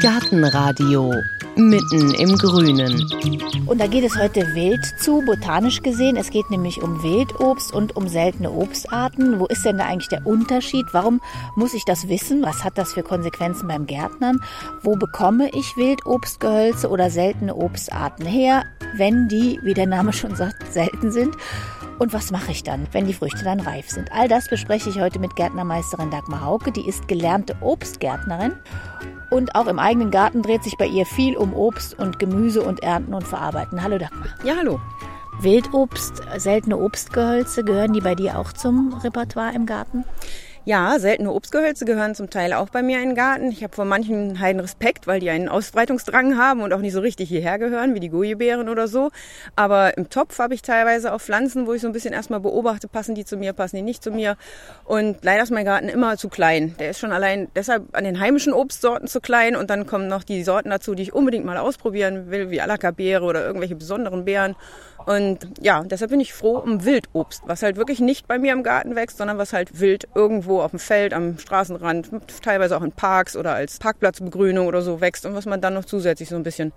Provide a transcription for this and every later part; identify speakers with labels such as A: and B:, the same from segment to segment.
A: Gartenradio mitten im Grünen.
B: Und da geht es heute wild zu, botanisch gesehen. Es geht nämlich um Wildobst und um seltene Obstarten. Wo ist denn da eigentlich der Unterschied? Warum muss ich das wissen? Was hat das für Konsequenzen beim Gärtnern? Wo bekomme ich Wildobstgehölze oder seltene Obstarten her, wenn die, wie der Name schon sagt, selten sind? Und was mache ich dann, wenn die Früchte dann reif sind? All das bespreche ich heute mit Gärtnermeisterin Dagmar Hauke. Die ist gelernte Obstgärtnerin. Und auch im eigenen Garten dreht sich bei ihr viel um Obst und Gemüse und Ernten und Verarbeiten. Hallo Dagmar.
C: Ja, hallo.
B: Wildobst, seltene Obstgehölze, gehören die bei dir auch zum Repertoire im Garten?
C: Ja, seltene Obstgehölze gehören zum Teil auch bei mir in den Garten. Ich habe vor manchen Heiden Respekt, weil die einen Ausbreitungsdrang haben und auch nicht so richtig hierher gehören, wie die Gojebeeren oder so. Aber im Topf habe ich teilweise auch Pflanzen, wo ich so ein bisschen erstmal beobachte, passen die zu mir, passen die nicht zu mir. Und leider ist mein Garten immer zu klein. Der ist schon allein deshalb an den heimischen Obstsorten zu klein und dann kommen noch die Sorten dazu, die ich unbedingt mal ausprobieren will, wie Alaka-Beere oder irgendwelche besonderen Beeren. Und ja, deshalb bin ich froh um Wildobst, was halt wirklich nicht bei mir im Garten wächst, sondern was halt wild irgendwo auf dem Feld, am Straßenrand, teilweise auch in Parks oder als Parkplatzbegrünung oder so wächst und was man dann noch zusätzlich so ein bisschen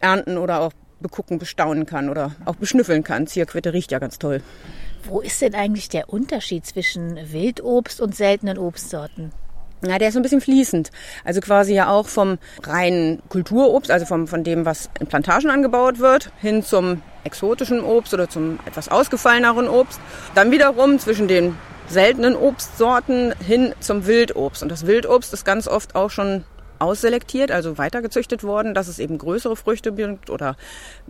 C: ernten oder auch begucken, bestaunen kann oder auch beschnüffeln kann. Zierquitte riecht ja ganz toll.
B: Wo ist denn eigentlich der Unterschied zwischen Wildobst und seltenen Obstsorten?
C: Ja, der ist so ein bisschen fließend. Also quasi ja auch vom reinen Kulturobst, also vom, von dem, was in Plantagen angebaut wird, hin zum exotischen Obst oder zum etwas ausgefalleneren Obst. Dann wiederum zwischen den seltenen Obstsorten hin zum Wildobst. Und das Wildobst ist ganz oft auch schon ausselektiert, also weitergezüchtet worden, dass es eben größere Früchte bringt oder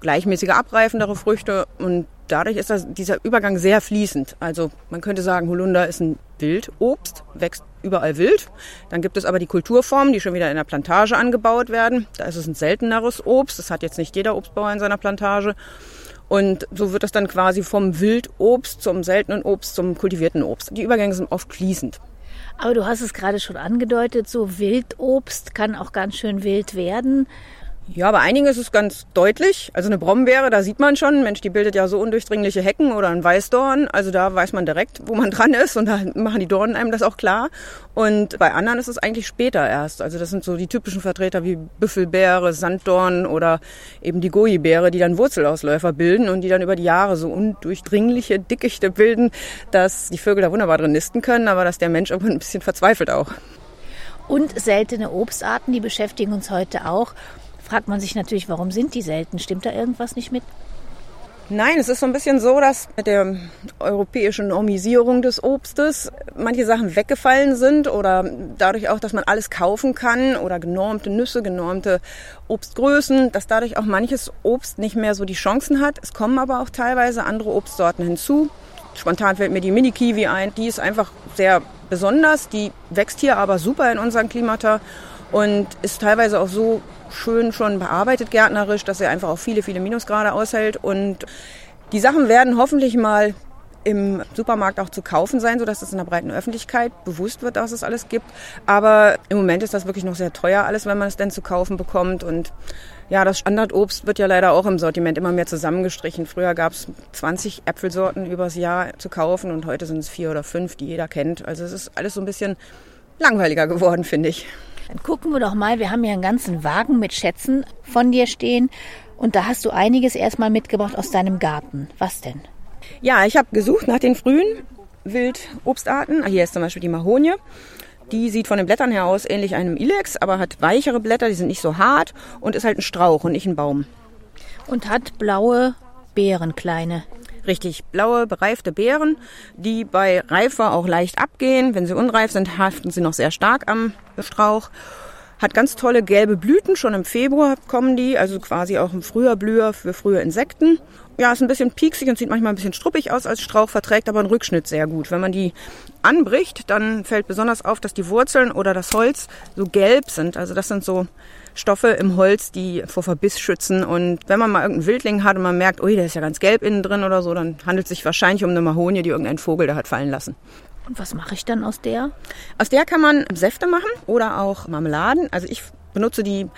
C: gleichmäßige abreifendere Früchte. Und dadurch ist das, dieser Übergang sehr fließend. Also man könnte sagen, Holunder ist ein Wildobst, wächst überall wild. Dann gibt es aber die Kulturformen, die schon wieder in der Plantage angebaut werden. Da ist es ein selteneres Obst. Das hat jetzt nicht jeder Obstbauer in seiner Plantage. Und so wird es dann quasi vom Wildobst zum seltenen Obst zum kultivierten Obst. Die Übergänge sind oft fließend.
B: Aber du hast es gerade schon angedeutet, so Wildobst kann auch ganz schön wild werden.
C: Ja, bei einigen ist es ganz deutlich. Also eine Brombeere, da sieht man schon, Mensch, die bildet ja so undurchdringliche Hecken oder ein Weißdorn. Also da weiß man direkt, wo man dran ist und da machen die Dornen einem das auch klar. Und bei anderen ist es eigentlich später erst. Also das sind so die typischen Vertreter wie Büffelbeere, Sanddorn oder eben die Goji-Beere, die dann Wurzelausläufer bilden und die dann über die Jahre so undurchdringliche Dickichte bilden, dass die Vögel da wunderbar drin nisten können, aber dass der Mensch irgendwann ein bisschen verzweifelt auch.
B: Und seltene Obstarten, die beschäftigen uns heute auch fragt man sich natürlich, warum sind die selten? Stimmt da irgendwas nicht mit?
C: Nein, es ist so ein bisschen so, dass mit der europäischen Normisierung des Obstes manche Sachen weggefallen sind oder dadurch auch, dass man alles kaufen kann oder genormte Nüsse, genormte Obstgrößen, dass dadurch auch manches Obst nicht mehr so die Chancen hat. Es kommen aber auch teilweise andere Obstsorten hinzu. Spontan fällt mir die Mini-Kiwi ein. Die ist einfach sehr besonders. Die wächst hier aber super in unseren Klimata und ist teilweise auch so schön schon bearbeitet gärtnerisch, dass er einfach auch viele, viele Minusgrade aushält. Und die Sachen werden hoffentlich mal im Supermarkt auch zu kaufen sein, sodass es in der breiten Öffentlichkeit bewusst wird, dass es alles gibt. Aber im Moment ist das wirklich noch sehr teuer alles, wenn man es denn zu kaufen bekommt. Und ja, das Standardobst wird ja leider auch im Sortiment immer mehr zusammengestrichen. Früher gab es 20 Äpfelsorten übers Jahr zu kaufen und heute sind es vier oder fünf, die jeder kennt. Also es ist alles so ein bisschen langweiliger geworden, finde ich.
B: Dann gucken wir doch mal, wir haben hier einen ganzen Wagen mit Schätzen von dir stehen. Und da hast du einiges erstmal mitgebracht aus deinem Garten. Was denn?
C: Ja, ich habe gesucht nach den frühen Wildobstarten. Hier ist zum Beispiel die Mahonie. Die sieht von den Blättern her aus ähnlich einem Ilex, aber hat weichere Blätter, die sind nicht so hart und ist halt ein Strauch und nicht ein Baum.
B: Und hat blaue Beeren, kleine.
C: Richtig, blaue, bereifte Beeren, die bei Reife auch leicht abgehen. Wenn sie unreif sind, haften sie noch sehr stark am Strauch. Hat ganz tolle gelbe Blüten, schon im Februar kommen die, also quasi auch ein früher Blüher für frühe Insekten. Ja, ist ein bisschen pieksig und sieht manchmal ein bisschen struppig aus als Strauch, verträgt aber einen Rückschnitt sehr gut. Wenn man die anbricht, dann fällt besonders auf, dass die Wurzeln oder das Holz so gelb sind. Also das sind so Stoffe im Holz, die vor Verbiss schützen. Und wenn man mal irgendeinen Wildling hat und man merkt, ui, der ist ja ganz gelb innen drin oder so, dann handelt es sich wahrscheinlich um eine Mahonie, die irgendein Vogel da hat fallen lassen.
B: Und was mache ich dann aus der?
C: Aus der kann man Säfte machen oder auch Marmeladen. Also ich benutze die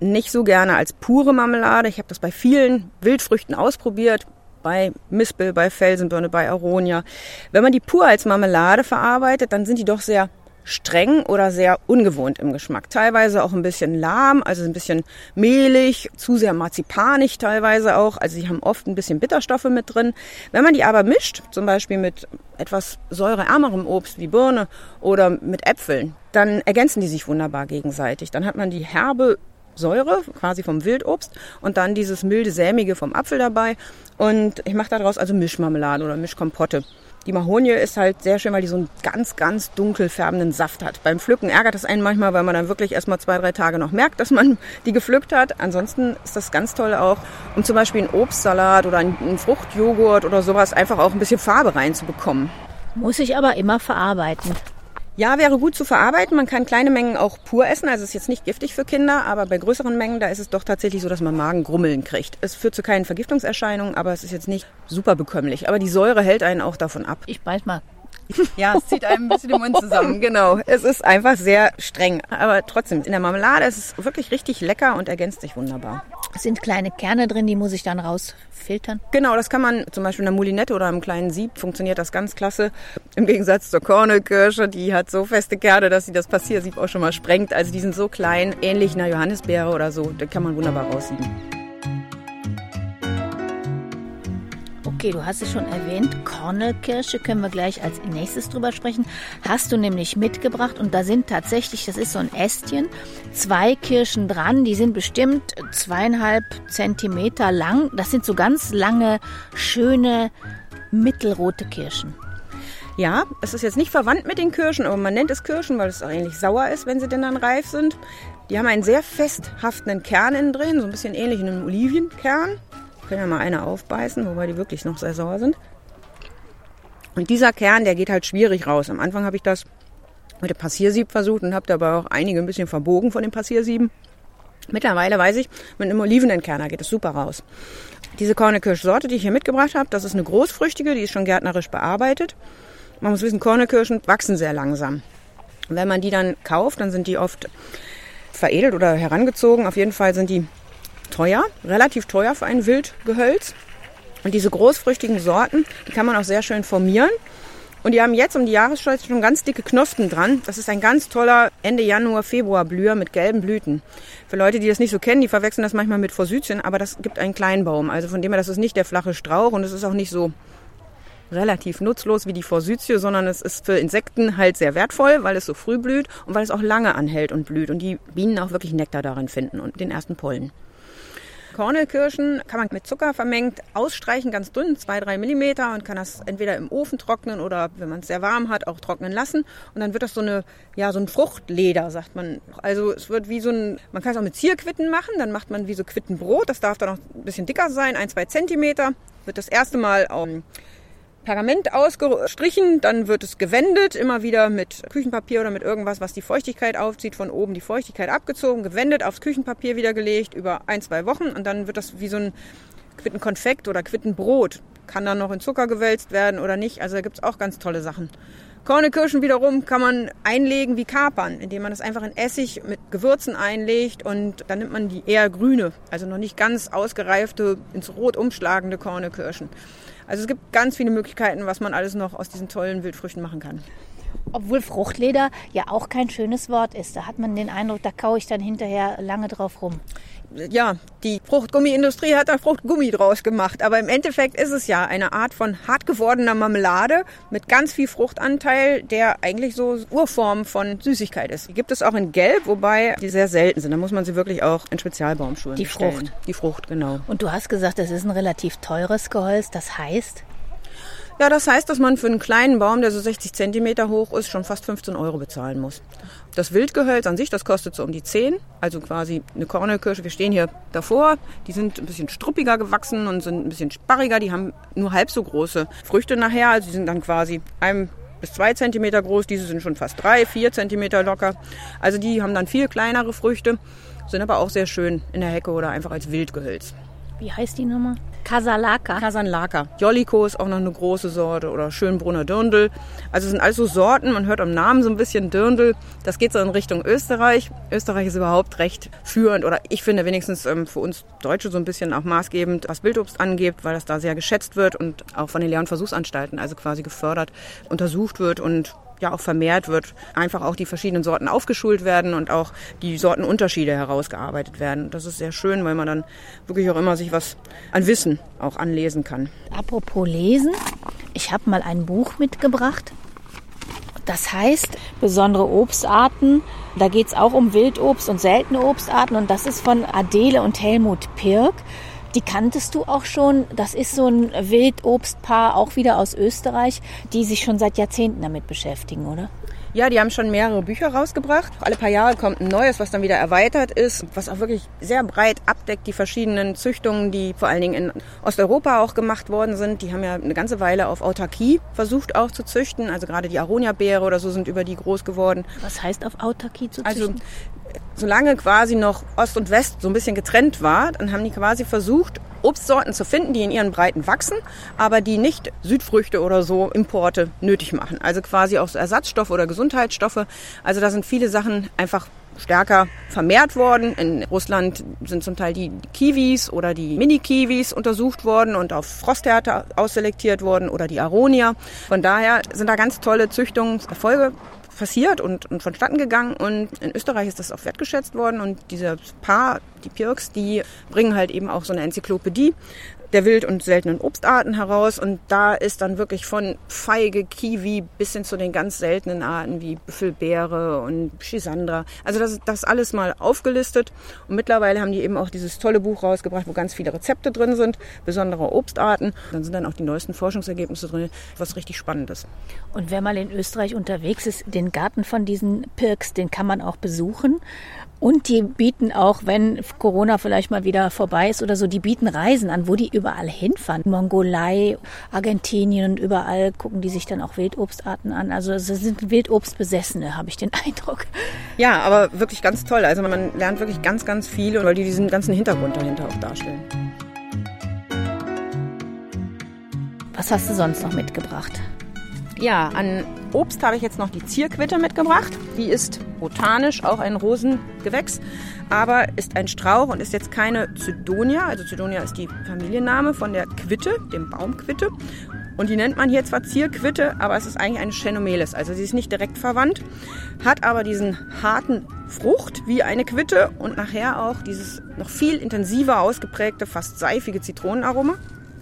C: nicht so gerne als pure Marmelade. Ich habe das bei vielen Wildfrüchten ausprobiert. Bei Mispel, bei Felsenbirne, bei Aronia. Wenn man die pur als Marmelade verarbeitet, dann sind die doch sehr streng oder sehr ungewohnt im Geschmack. Teilweise auch ein bisschen lahm, also ein bisschen mehlig, zu sehr marzipanig teilweise auch. Also sie haben oft ein bisschen Bitterstoffe mit drin. Wenn man die aber mischt, zum Beispiel mit etwas säureärmerem Obst wie Birne oder mit Äpfeln, dann ergänzen die sich wunderbar gegenseitig. Dann hat man die herbe Säure quasi vom Wildobst und dann dieses milde sämige vom Apfel dabei und ich mache daraus also Mischmarmelade oder Mischkompotte. Die Mahonie ist halt sehr schön, weil die so einen ganz, ganz dunkel färbenden Saft hat. Beim Pflücken ärgert es einen manchmal, weil man dann wirklich erst mal zwei, drei Tage noch merkt, dass man die gepflückt hat. Ansonsten ist das ganz toll auch, um zum Beispiel einen Obstsalat oder einen Fruchtjoghurt oder sowas einfach auch ein bisschen Farbe reinzubekommen.
B: Muss ich aber immer verarbeiten.
C: Ja, wäre gut zu verarbeiten. Man kann kleine Mengen auch pur essen. Also ist jetzt nicht giftig für Kinder, aber bei größeren Mengen, da ist es doch tatsächlich so, dass man Magengrummeln kriegt. Es führt zu keinen Vergiftungserscheinungen, aber es ist jetzt nicht super bekömmlich. Aber die Säure hält einen auch davon ab.
B: Ich beiß mal.
C: Ja, es zieht einem ein bisschen den Mund zusammen, genau. Es ist einfach sehr streng. Aber trotzdem, in der Marmelade ist es wirklich richtig lecker und ergänzt sich wunderbar.
B: Es sind kleine Kerne drin, die muss ich dann rausfiltern.
C: Genau, das kann man zum Beispiel in der Moulinette oder im kleinen Sieb funktioniert das ganz klasse. Im Gegensatz zur Kornelkirsche, die hat so feste Kerne, dass sie das Passiersieb auch schon mal sprengt. Also die sind so klein, ähnlich einer Johannisbeere oder so. Da kann man wunderbar raussieben.
B: Okay, du hast es schon erwähnt, Kornelkirsche können wir gleich als nächstes drüber sprechen. Hast du nämlich mitgebracht und da sind tatsächlich, das ist so ein Ästchen, zwei Kirschen dran, die sind bestimmt zweieinhalb Zentimeter lang. Das sind so ganz lange, schöne, mittelrote Kirschen.
C: Ja, es ist jetzt nicht verwandt mit den Kirschen, aber man nennt es Kirschen, weil es auch ähnlich sauer ist, wenn sie denn dann reif sind. Die haben einen sehr festhaftenden Kern innen drin, so ein bisschen ähnlich wie einen Olivienkern können ja mal eine aufbeißen, wobei die wirklich noch sehr sauer sind. Und dieser Kern, der geht halt schwierig raus. Am Anfang habe ich das mit dem Passiersieb versucht und habe dabei auch einige ein bisschen verbogen von den Passiersieben. Mittlerweile weiß ich, mit einem Olivenenkerner geht es super raus. Diese Kornekirschsorte, die ich hier mitgebracht habe, das ist eine großfrüchtige, die ist schon gärtnerisch bearbeitet. Man muss wissen, Kornekirschen wachsen sehr langsam. Und wenn man die dann kauft, dann sind die oft veredelt oder herangezogen. Auf jeden Fall sind die teuer, relativ teuer für ein Wildgehölz. Und diese großfrüchtigen Sorten, die kann man auch sehr schön formieren. Und die haben jetzt um die Jahreszeit schon ganz dicke Knospen dran. Das ist ein ganz toller Ende Januar, Februar Blüher mit gelben Blüten. Für Leute, die das nicht so kennen, die verwechseln das manchmal mit Forsythien, aber das gibt einen Kleinbaum. Also von dem her, das ist nicht der flache Strauch und es ist auch nicht so relativ nutzlos wie die Forsythie, sondern es ist für Insekten halt sehr wertvoll, weil es so früh blüht und weil es auch lange anhält und blüht und die Bienen auch wirklich Nektar darin finden und den ersten Pollen. Kornelkirschen kann man mit Zucker vermengt ausstreichen, ganz dünn, zwei drei Millimeter und kann das entweder im Ofen trocknen oder, wenn man es sehr warm hat, auch trocknen lassen. Und dann wird das so eine, ja, so ein Fruchtleder, sagt man. Also es wird wie so ein, man kann es auch mit Zierquitten machen, dann macht man wie so Quittenbrot. Das darf dann auch ein bisschen dicker sein, ein, zwei Zentimeter. Wird das erste Mal um, Pergament ausgestrichen, dann wird es gewendet, immer wieder mit Küchenpapier oder mit irgendwas, was die Feuchtigkeit aufzieht, von oben die Feuchtigkeit abgezogen, gewendet, aufs Küchenpapier wieder gelegt über ein, zwei Wochen und dann wird das wie so ein Quittenkonfekt oder Quittenbrot. Kann dann noch in Zucker gewälzt werden oder nicht. Also da gibt es auch ganz tolle Sachen. Kornekirschen wiederum kann man einlegen wie Kapern, indem man das einfach in Essig mit Gewürzen einlegt und dann nimmt man die eher grüne, also noch nicht ganz ausgereifte, ins Rot umschlagende Kornekirschen. Also es gibt ganz viele Möglichkeiten, was man alles noch aus diesen tollen Wildfrüchten machen kann.
B: Obwohl Fruchtleder ja auch kein schönes Wort ist. Da hat man den Eindruck, da kaue ich dann hinterher lange drauf rum
C: ja, die Fruchtgummiindustrie hat da Fruchtgummi draus gemacht. Aber im Endeffekt ist es ja eine Art von hart gewordener Marmelade mit ganz viel Fruchtanteil, der eigentlich so Urform von Süßigkeit ist. Die gibt es auch in Gelb, wobei die sehr selten sind. Da muss man sie wirklich auch in Spezialbaumschulen
B: Die. Frucht.
C: Die Frucht, genau.
B: Und du hast gesagt, das ist ein relativ teures Gehölz. Das heißt?
C: Ja, das heißt, dass man für einen kleinen Baum, der so 60 Zentimeter hoch ist, schon fast 15 Euro bezahlen muss. Das Wildgehölz an sich, das kostet so um die 10, also quasi eine Kornelkirsche. Wir stehen hier davor, die sind ein bisschen struppiger gewachsen und sind ein bisschen sparriger. Die haben nur halb so große Früchte nachher, also die sind dann quasi ein bis zwei Zentimeter groß. Diese sind schon fast drei, vier Zentimeter locker. Also die haben dann viel kleinere Früchte, sind aber auch sehr schön in der Hecke oder einfach als Wildgehölz.
B: Wie heißt die Nummer? Kasalaka.
C: Kasanlaka. Jolliko ist auch noch eine große Sorte oder Schönbrunner Dirndl. Also sind also Sorten, man hört am Namen so ein bisschen Dirndl. Das geht so in Richtung Österreich. Österreich ist überhaupt recht führend oder ich finde wenigstens ähm, für uns Deutsche so ein bisschen auch maßgebend, was Wildobst angeht, weil das da sehr geschätzt wird und auch von den Lehr- und Versuchsanstalten, also quasi gefördert, untersucht wird und ja auch vermehrt wird, einfach auch die verschiedenen Sorten aufgeschult werden und auch die Sortenunterschiede herausgearbeitet werden. Das ist sehr schön, weil man dann wirklich auch immer sich was an Wissen auch anlesen kann.
B: Apropos Lesen, ich habe mal ein Buch mitgebracht. Das heißt besondere Obstarten. Da geht es auch um Wildobst und seltene Obstarten und das ist von Adele und Helmut Pirk. Die kanntest du auch schon. Das ist so ein Wildobstpaar, auch wieder aus Österreich, die sich schon seit Jahrzehnten damit beschäftigen, oder?
C: Ja, die haben schon mehrere Bücher rausgebracht. Alle paar Jahre kommt ein neues, was dann wieder erweitert ist, was auch wirklich sehr breit abdeckt, die verschiedenen Züchtungen, die vor allen Dingen in Osteuropa auch gemacht worden sind. Die haben ja eine ganze Weile auf Autarkie versucht auch zu züchten. Also gerade die Aronia-Beere oder so sind über die groß geworden.
B: Was heißt auf Autarkie zu
C: Also
B: züchten?
C: Solange quasi noch Ost und West so ein bisschen getrennt war, dann haben die quasi versucht, Obstsorten zu finden, die in ihren Breiten wachsen, aber die nicht Südfrüchte oder so Importe nötig machen. Also quasi auch Ersatzstoffe oder Gesundheitsstoffe. Also da sind viele Sachen einfach stärker vermehrt worden. In Russland sind zum Teil die Kiwis oder die Mini-Kiwis untersucht worden und auf Frosthärte ausselektiert worden oder die Aronia. Von daher sind da ganz tolle Züchtungserfolge passiert und, und vonstatten gegangen und in Österreich ist das auch wertgeschätzt worden und diese Paar, die Pirks, die bringen halt eben auch so eine Enzyklopädie der wild- und seltenen Obstarten heraus und da ist dann wirklich von Feige, Kiwi bis hin zu den ganz seltenen Arten wie Büffelbeere und Schisandra. Also das, das alles mal aufgelistet und mittlerweile haben die eben auch dieses tolle Buch rausgebracht, wo ganz viele Rezepte drin sind, besondere Obstarten. Dann sind dann auch die neuesten Forschungsergebnisse drin, was richtig spannend ist.
B: Und wer mal in Österreich unterwegs ist, den Garten von diesen Pirks, den kann man auch besuchen. Und die bieten auch, wenn Corona vielleicht mal wieder vorbei ist oder so, die bieten Reisen an, wo die überall hinfahren. Mongolei, Argentinien und überall gucken die sich dann auch Wildobstarten an. Also es sind Wildobstbesessene, habe ich den Eindruck.
C: Ja, aber wirklich ganz toll. Also man lernt wirklich ganz, ganz viel, weil die diesen ganzen Hintergrund dahinter auch darstellen.
B: Was hast du sonst noch mitgebracht?
C: Ja, an Obst habe ich jetzt noch die Zierquitte mitgebracht. Die ist botanisch auch ein Rosengewächs, aber ist ein Strauch und ist jetzt keine Zydonia. Also Zydonia ist die Familienname von der Quitte, dem Baumquitte. Und die nennt man hier zwar Zierquitte, aber es ist eigentlich eine Chenomeles. Also sie ist nicht direkt verwandt, hat aber diesen harten Frucht wie eine Quitte und nachher auch dieses noch viel intensiver ausgeprägte, fast seifige Zitronenaroma.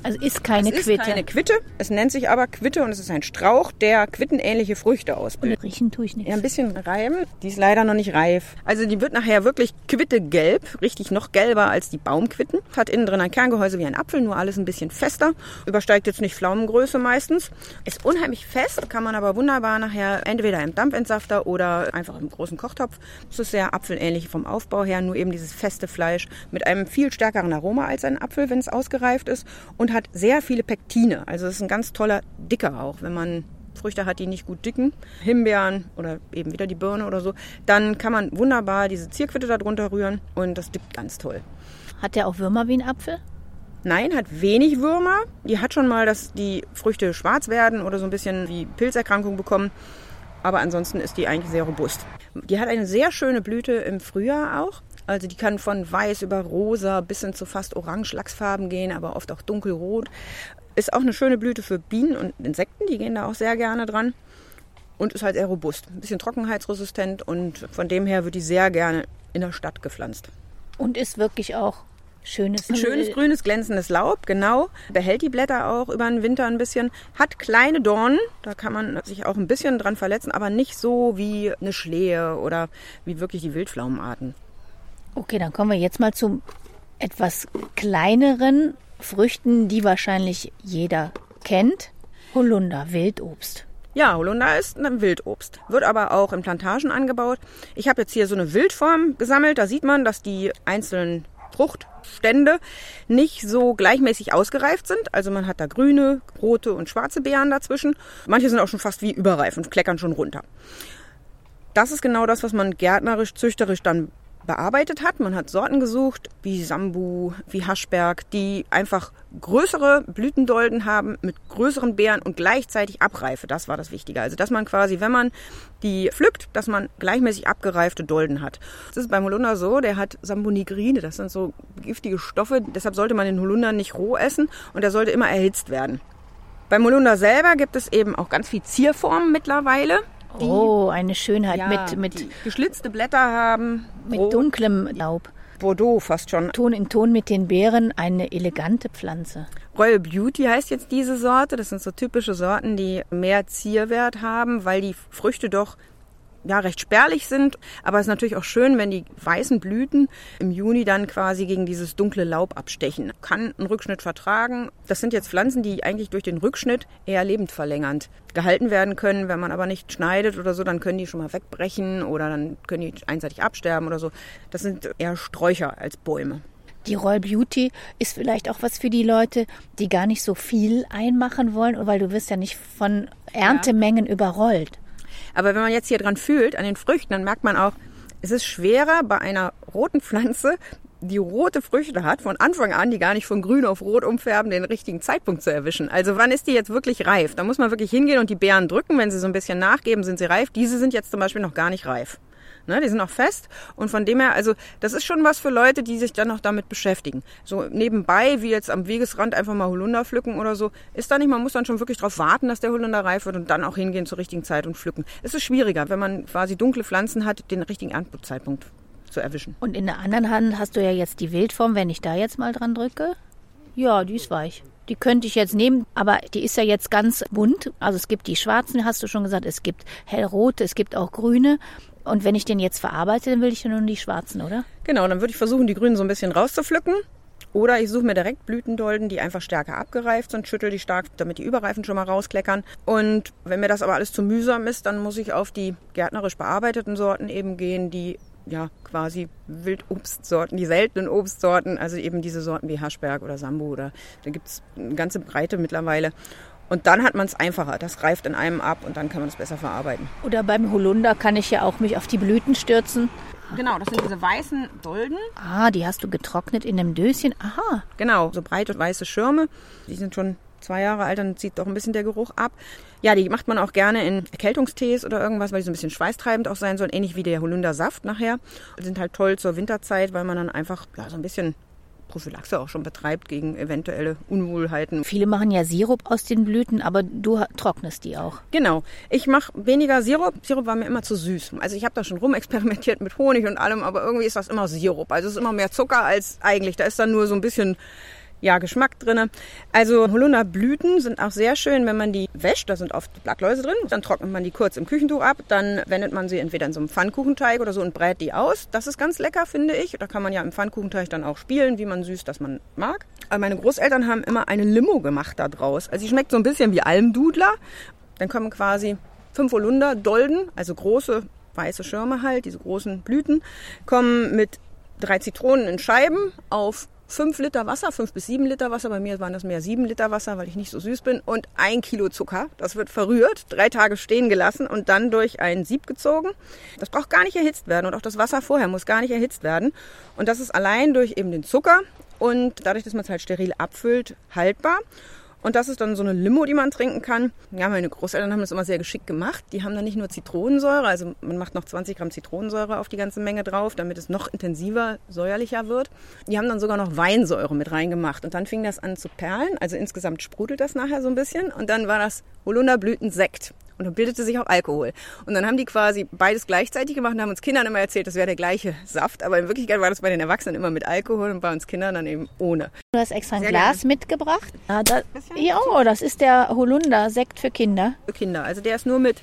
B: Also ist keine
C: es ist
B: Quitte.
C: keine Quitte. Es nennt sich aber Quitte und es ist ein Strauch, der quittenähnliche Früchte ausbildet.
B: Riechen tue ich nichts.
C: Ja, ein bisschen reiben. Die ist leider noch nicht reif. Also die wird nachher wirklich quittegelb, richtig noch gelber als die Baumquitten. Hat innen drin ein Kerngehäuse wie ein Apfel, nur alles ein bisschen fester. Übersteigt jetzt nicht Pflaumengröße meistens. Ist unheimlich fest, kann man aber wunderbar nachher entweder im Dampfentsafter oder einfach im großen Kochtopf. Es ist sehr apfelähnlich vom Aufbau her, nur eben dieses feste Fleisch mit einem viel stärkeren Aroma als ein Apfel, wenn es ausgereift ist und hat sehr viele Pektine. Also es ist ein ganz toller Dicker auch, wenn man Früchte hat, die nicht gut dicken, Himbeeren oder eben wieder die Birne oder so, dann kann man wunderbar diese Zierquitte da drunter rühren und das dippt ganz toll.
B: Hat der auch Würmer wie ein Apfel?
C: Nein, hat wenig Würmer. Die hat schon mal, dass die Früchte schwarz werden oder so ein bisschen wie Pilzerkrankung bekommen. Aber ansonsten ist die eigentlich sehr robust. Die hat eine sehr schöne Blüte im Frühjahr auch. Also die kann von weiß über rosa bis hin zu fast orange Lachsfarben gehen, aber oft auch dunkelrot. Ist auch eine schöne Blüte für Bienen und Insekten, die gehen da auch sehr gerne dran. Und ist halt sehr robust, ein bisschen trockenheitsresistent und von dem her wird die sehr gerne in der Stadt gepflanzt.
B: Und ist wirklich auch schönes,
C: Ein schönes grünes glänzendes Laub, genau. Behält die Blätter auch über den Winter ein bisschen. Hat kleine Dornen, da kann man sich auch ein bisschen dran verletzen, aber nicht so wie eine Schlehe oder wie wirklich die Wildpflaumenarten.
B: Okay, dann kommen wir jetzt mal zu etwas kleineren Früchten, die wahrscheinlich jeder kennt. Holunder, Wildobst.
C: Ja, Holunder ist ein Wildobst, wird aber auch in Plantagen angebaut. Ich habe jetzt hier so eine Wildform gesammelt. Da sieht man, dass die einzelnen Fruchtstände nicht so gleichmäßig ausgereift sind. Also man hat da grüne, rote und schwarze Beeren dazwischen. Manche sind auch schon fast wie überreif und kleckern schon runter. Das ist genau das, was man gärtnerisch, züchterisch dann bearbeitet hat. Man hat Sorten gesucht, wie Sambu, wie Haschberg, die einfach größere Blütendolden haben mit größeren Beeren und gleichzeitig Abreife. Das war das Wichtige. Also, dass man quasi, wenn man die pflückt, dass man gleichmäßig abgereifte Dolden hat. Das ist beim Holunder so, der hat Sambonigrine, das sind so giftige Stoffe. Deshalb sollte man den Holunder nicht roh essen und er sollte immer erhitzt werden. Beim Holunder selber gibt es eben auch ganz viel Zierformen mittlerweile.
B: Oh, eine Schönheit
C: ja,
B: mit, mit,
C: die geschlitzte Blätter haben.
B: mit
C: rot,
B: dunklem Laub.
C: Bordeaux fast schon.
B: Ton in Ton mit den Beeren eine elegante Pflanze.
C: Royal Beauty heißt jetzt diese Sorte. Das sind so typische Sorten, die mehr Zierwert haben, weil die Früchte doch ja, recht spärlich sind. Aber es ist natürlich auch schön, wenn die weißen Blüten im Juni dann quasi gegen dieses dunkle Laub abstechen. Kann einen Rückschnitt vertragen. Das sind jetzt Pflanzen, die eigentlich durch den Rückschnitt eher lebendverlängernd gehalten werden können. Wenn man aber nicht schneidet oder so, dann können die schon mal wegbrechen oder dann können die einseitig absterben oder so. Das sind eher Sträucher als Bäume.
B: Die Royal Beauty ist vielleicht auch was für die Leute, die gar nicht so viel einmachen wollen, weil du wirst ja nicht von Erntemengen überrollt.
C: Aber wenn man jetzt hier dran fühlt, an den Früchten, dann merkt man auch, es ist schwerer bei einer roten Pflanze, die rote Früchte hat, von Anfang an, die gar nicht von grün auf rot umfärben, den richtigen Zeitpunkt zu erwischen. Also wann ist die jetzt wirklich reif? Da muss man wirklich hingehen und die Beeren drücken. Wenn sie so ein bisschen nachgeben, sind sie reif. Diese sind jetzt zum Beispiel noch gar nicht reif. Ne, die sind auch fest und von dem her, also das ist schon was für Leute, die sich dann noch damit beschäftigen. So nebenbei, wie jetzt am Wegesrand einfach mal Holunder pflücken oder so, ist da nicht. Man muss dann schon wirklich darauf warten, dass der Holunder reif wird und dann auch hingehen zur richtigen Zeit und pflücken. Es ist schwieriger, wenn man quasi dunkle Pflanzen hat, den richtigen Erntezeitpunkt zu erwischen.
B: Und in der anderen Hand hast du ja jetzt die Wildform, wenn ich da jetzt mal dran drücke. Ja, die ist weich. Die könnte ich jetzt nehmen, aber die ist ja jetzt ganz bunt. Also es gibt die schwarzen, hast du schon gesagt, es gibt hellrote, es gibt auch grüne. Und wenn ich den jetzt verarbeite, dann will ich ja nur die schwarzen, oder?
C: Genau, dann würde ich versuchen, die Grünen so ein bisschen rauszupflücken. Oder ich suche mir direkt Blütendolden, die einfach stärker abgereift sind, schüttel die stark, damit die Überreifen schon mal rauskleckern. Und wenn mir das aber alles zu mühsam ist, dann muss ich auf die gärtnerisch bearbeiteten Sorten eben gehen, die ja quasi Wildobstsorten, die seltenen Obstsorten, also eben diese Sorten wie Haschberg oder Sambo oder da gibt es eine ganze Breite mittlerweile. Und dann hat man es einfacher. Das reift in einem ab und dann kann man es besser verarbeiten.
B: Oder beim Holunder kann ich ja auch mich auf die Blüten stürzen.
C: Genau, das sind diese weißen Dolden.
B: Ah, die hast du getrocknet in einem Döschen. Aha.
C: Genau, so breite weiße Schirme. Die sind schon zwei Jahre alt, dann zieht doch ein bisschen der Geruch ab. Ja, die macht man auch gerne in Erkältungstees oder irgendwas, weil die so ein bisschen schweißtreibend auch sein sollen, ähnlich wie der Holundersaft nachher. Die sind halt toll zur Winterzeit, weil man dann einfach ja, so ein bisschen Prophylaxe auch schon betreibt gegen eventuelle Unwohlheiten.
B: Viele machen ja Sirup aus den Blüten, aber du trocknest die auch.
C: Genau. Ich mache weniger Sirup. Sirup war mir immer zu süß. Also ich habe da schon rumexperimentiert mit Honig und allem, aber irgendwie ist das immer Sirup. Also es ist immer mehr Zucker als eigentlich. Da ist dann nur so ein bisschen ja, Geschmack drin. Also Holunderblüten sind auch sehr schön, wenn man die wäscht. Da sind oft Blattläuse drin. Dann trocknet man die kurz im Küchentuch ab. Dann wendet man sie entweder in so einem Pfannkuchenteig oder so und brät die aus. Das ist ganz lecker, finde ich. Da kann man ja im Pfannkuchenteig dann auch spielen, wie man süß das man mag. Aber meine Großeltern haben immer eine Limo gemacht da draus. Also sie schmeckt so ein bisschen wie Almdudler. Dann kommen quasi fünf Holunder, Dolden, also große weiße Schirme halt, diese großen Blüten, kommen mit drei Zitronen in Scheiben auf 5 Liter Wasser, 5 bis 7 Liter Wasser, bei mir waren das mehr 7 Liter Wasser, weil ich nicht so süß bin, und ein Kilo Zucker. Das wird verrührt, drei Tage stehen gelassen und dann durch ein Sieb gezogen. Das braucht gar nicht erhitzt werden und auch das Wasser vorher muss gar nicht erhitzt werden. Und das ist allein durch eben den Zucker und dadurch, dass man es halt steril abfüllt, haltbar. Und das ist dann so eine Limo, die man trinken kann. Ja, meine Großeltern haben das immer sehr geschickt gemacht. Die haben dann nicht nur Zitronensäure, also man macht noch 20 Gramm Zitronensäure auf die ganze Menge drauf, damit es noch intensiver, säuerlicher wird. Die haben dann sogar noch Weinsäure mit reingemacht. Und dann fing das an zu perlen. Also insgesamt sprudelt das nachher so ein bisschen. Und dann war das Holunderblütensekt. Und dann bildete sich auch Alkohol. Und dann haben die quasi beides gleichzeitig gemacht und haben uns Kindern immer erzählt, das wäre der gleiche Saft. Aber in Wirklichkeit war das bei den Erwachsenen immer mit Alkohol und bei uns Kindern dann eben ohne.
B: Du hast extra ein Sehr Glas gerne. mitgebracht. Ja, da, ja, oh, das ist der Holunder-Sekt für Kinder.
C: Für Kinder. Also der ist nur mit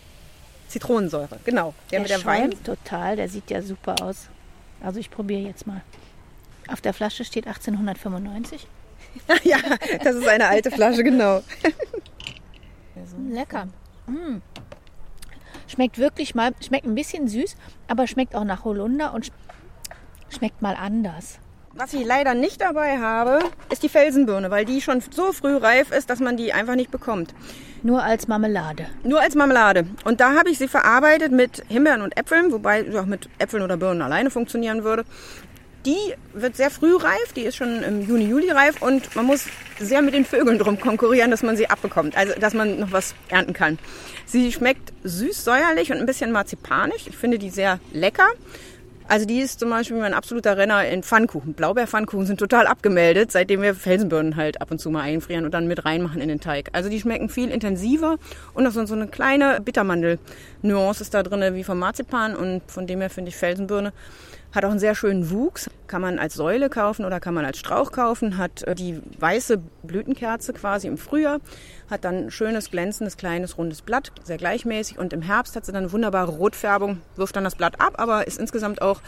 C: Zitronensäure. Genau.
B: Der, der mit der Wein. total. Der sieht ja super aus. Also ich probiere jetzt mal. Auf der Flasche steht 1895.
C: ja, das ist eine alte Flasche, genau.
B: Lecker. Mm. Schmeckt wirklich mal, schmeckt ein bisschen süß, aber schmeckt auch nach Holunder und schmeckt mal anders.
C: Was ich leider nicht dabei habe, ist die Felsenbirne, weil die schon so früh reif ist, dass man die einfach nicht bekommt.
B: Nur als Marmelade.
C: Nur als Marmelade. Und da habe ich sie verarbeitet mit Himbeeren und Äpfeln, wobei sie auch mit Äpfeln oder Birnen alleine funktionieren würde. Die wird sehr früh reif, die ist schon im Juni, Juli reif und man muss sehr mit den Vögeln drum konkurrieren, dass man sie abbekommt, also dass man noch was ernten kann. Sie schmeckt süß, säuerlich und ein bisschen marzipanisch. Ich finde die sehr lecker. Also die ist zum Beispiel mein absoluter Renner in Pfannkuchen. Blaubeerpfannkuchen sind total abgemeldet, seitdem wir Felsenbirnen halt ab und zu mal einfrieren und dann mit reinmachen in den Teig. Also die schmecken viel intensiver und auch so eine kleine Bittermandel-Nuance ist da drin wie vom Marzipan und von dem her finde ich Felsenbirne hat auch einen sehr schönen Wuchs. Kann man als Säule kaufen oder kann man als Strauch kaufen. Hat äh, die weiße Blütenkerze quasi im Frühjahr. Hat dann ein schönes, glänzendes, kleines, rundes Blatt. Sehr gleichmäßig. Und im Herbst hat sie dann eine wunderbare Rotfärbung. Wirft dann das Blatt ab, aber ist insgesamt auch